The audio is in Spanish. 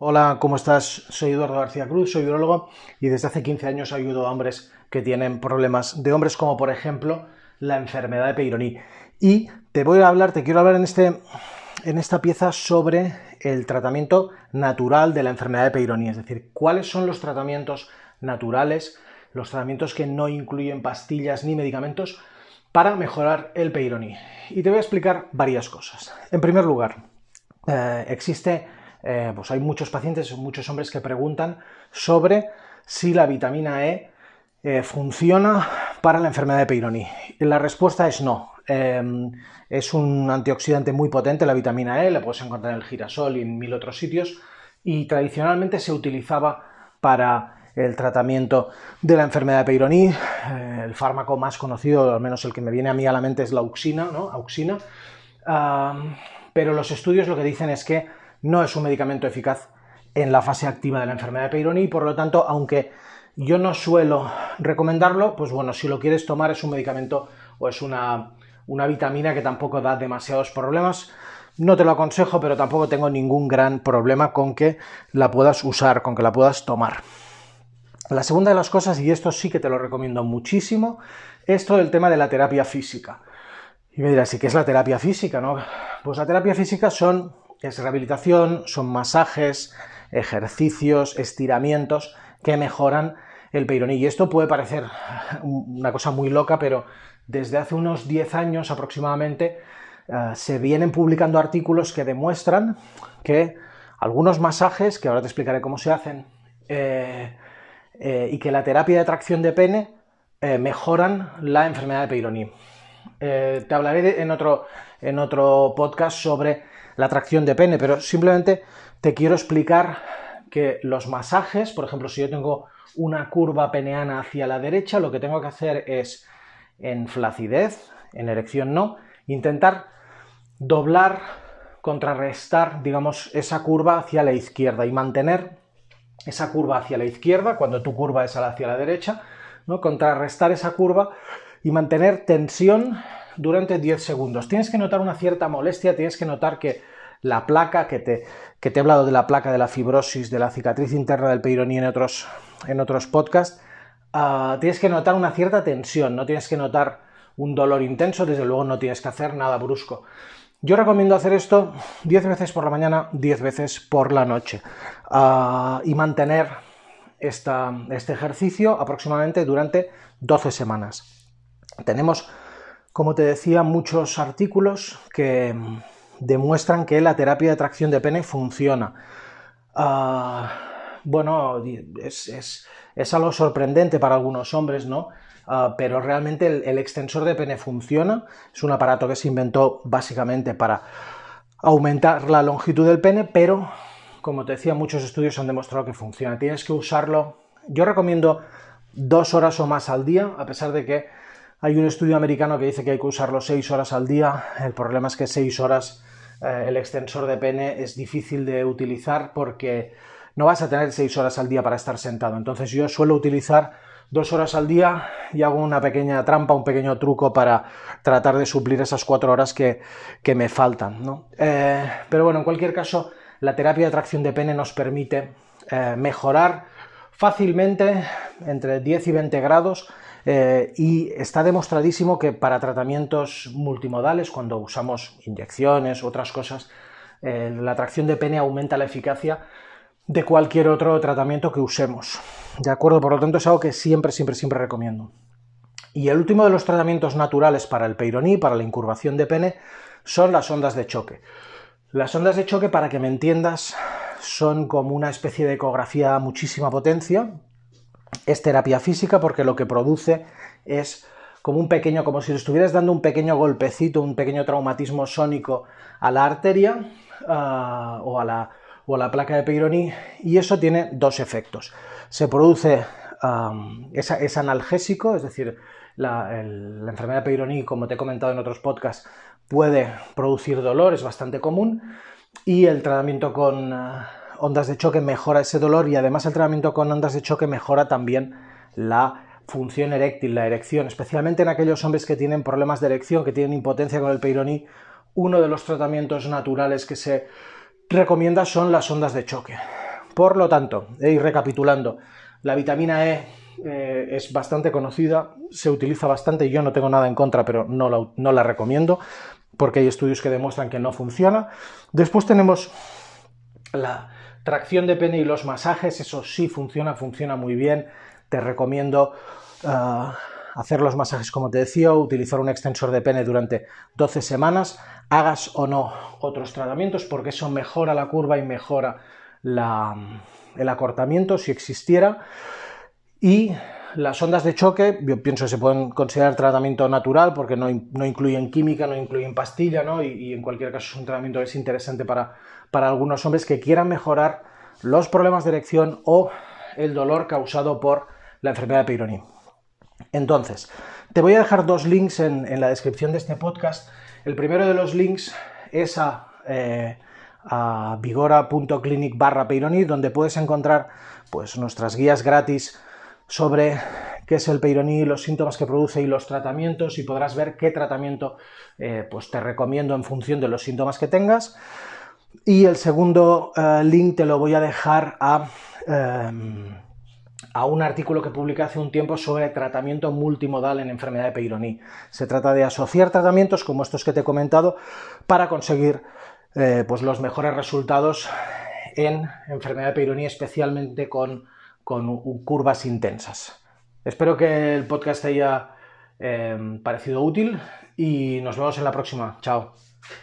Hola, ¿cómo estás? Soy Eduardo García Cruz, soy urologo y desde hace 15 años ayudo a hombres que tienen problemas de hombres como por ejemplo la enfermedad de Peyronie. Y te voy a hablar, te quiero hablar en, este, en esta pieza sobre el tratamiento natural de la enfermedad de Peyronie, es decir, cuáles son los tratamientos naturales, los tratamientos que no incluyen pastillas ni medicamentos para mejorar el Peyronie. Y te voy a explicar varias cosas. En primer lugar, eh, existe eh, pues hay muchos pacientes, muchos hombres que preguntan sobre si la vitamina E eh, funciona para la enfermedad de Peyronie. La respuesta es no. Em, es un antioxidante muy potente, la vitamina E, la puedes encontrar en el girasol y en mil otros sitios, y tradicionalmente se utilizaba para el tratamiento de la enfermedad de Peyronie. Eh, el fármaco más conocido, al menos el que me viene a mí a la mente, es la auxina, ¿no? Auxina. pero los estudios lo que dicen es que no es un medicamento eficaz en la fase activa de la enfermedad de Peyronie y por lo tanto, aunque yo no suelo recomendarlo, pues bueno, si lo quieres tomar es un medicamento o es una, una vitamina que tampoco da demasiados problemas. No te lo aconsejo, pero tampoco tengo ningún gran problema con que la puedas usar, con que la puedas tomar. La segunda de las cosas, y esto sí que te lo recomiendo muchísimo, es todo el tema de la terapia física. Y me dirás, ¿y qué es la terapia física? No? Pues la terapia física son es rehabilitación, son masajes, ejercicios, estiramientos que mejoran el peyroní. Y esto puede parecer una cosa muy loca, pero desde hace unos 10 años aproximadamente eh, se vienen publicando artículos que demuestran que algunos masajes, que ahora te explicaré cómo se hacen, eh, eh, y que la terapia de tracción de pene mejoran la enfermedad de Peyronie. te hablaré en otro, en otro podcast sobre la tracción de pene, pero simplemente te quiero explicar que los masajes, por ejemplo, si yo tengo una curva peneana hacia la derecha, lo que tengo que hacer es en flacidez, en erección no, intentar doblar, contrarrestar, digamos, esa curva hacia la izquierda y mantener esa curva hacia la izquierda cuando tu curva es hacia la derecha, ¿no? Contrarrestar esa curva y mantener tensión durante 10 segundos. Tienes que notar una cierta molestia, tienes que notar que la placa, que te, que te he hablado de la placa de la fibrosis, de la cicatriz interna del peyroní en otros, en otros podcasts, ah, tienes que notar una cierta tensión, no tienes que notar un dolor intenso, desde luego no tienes que hacer nada brusco. Yo recomiendo hacer esto 10 veces por la mañana, 10 veces por la noche ah, y mantener este ejercicio aproximadamente durante 12 semanas. Tenemos como te decía, muchos artículos que demuestran que la terapia de tracción de pene funciona. Ah, bueno, es, algo sorprendente para algunos hombres, ¿no? Ah, pero realmente el, extensor de pene funciona. Es un aparato que se inventó básicamente para aumentar la longitud del pene, pero como te decía, muchos estudios han demostrado que funciona. Tienes que usarlo. Yo recomiendo dos horas o más al día, a pesar de que hay un estudio americano que dice que hay que usarlo 6 horas al día. El problema es que 6 horas eh, el extensor de pene es difícil de utilizar porque no vas a tener 6 horas al día para estar sentado. Entonces yo suelo utilizar 2 horas al día y hago una pequeña trampa, un pequeño truco para tratar de suplir esas 4 horas que, me faltan. Eh, pero bueno, en cualquier caso, la terapia de tracción de pene nos permite eh, mejorar fácilmente entre 10 y 20 grados eh, y está demostradísimo que para tratamientos multimodales, cuando usamos inyecciones otras cosas, eh, la tracción de pene aumenta la eficacia de cualquier otro tratamiento que usemos. ¿De acuerdo? Por lo tanto, es algo que siempre, siempre, siempre recomiendo. Y el último de los tratamientos naturales para el peironí, para la incurvación de pene, son las ondas de choque. Las ondas de choque, para que me entiendas, son como una especie de ecografía a muchísima potencia, es terapia física porque lo que produce es como un pequeño, como si le estuvieras dando un pequeño golpecito, un pequeño traumatismo sónico a la arteria ah, o, a la, o, a la, placa de Peyronie y eso tiene dos efectos. Se produce, es, analgésico, es decir, la, enfermedad de Peyronie, como te he comentado en otros podcasts, puede producir dolor, es bastante común y el tratamiento con... Ondas de choque mejora ese dolor y además el tratamiento con ondas de choque mejora también la función eréctil, la erección, especialmente en aquellos hombres que tienen problemas de erección, que tienen impotencia con el peironí. Uno de los tratamientos naturales que se recomienda son las ondas de choque. Por lo tanto, ir recapitulando, la vitamina E eh, es bastante conocida, se utiliza bastante, yo no tengo nada en contra, pero no la, no la recomiendo, porque hay estudios que demuestran que no funciona. Después tenemos la tracción de pene y los masajes, eso sí funciona, funciona muy bien. Te recomiendo ah, hacer los masajes como te decía, utilizar un extensor de pene durante 12 semanas, hagas o no otros tratamientos, porque eso mejora la curva y mejora el acortamiento si existiera. Y las ondas de choque, yo pienso que se pueden considerar tratamiento natural porque no, incluyen química, no incluyen pastilla, ¿no? Y, en cualquier caso es un tratamiento que es interesante para, para algunos hombres que quieran mejorar los problemas de erección o el dolor causado por la enfermedad de Peyronie. Entonces, te voy a dejar dos links en, la descripción de este podcast. El primero de los links es a, eh, vigora.clinic barra donde puedes encontrar pues, nuestras guías gratis sobre qué es el Peyronie, los síntomas que produce y los tratamientos y podrás ver qué tratamiento eh, pues te recomiendo en función de los síntomas que tengas. Y el segundo eh, link te lo voy a dejar a, em, a, un artículo que publiqué hace un tiempo sobre tratamiento multimodal en enfermedad de Peyronie. Se trata de asociar tratamientos como estos que te he comentado para conseguir eh, pues los mejores resultados en enfermedad de Peyronie, especialmente con, curvas intensas. Espero que el podcast te haya em, parecido útil y nos vemos en la próxima. Chao.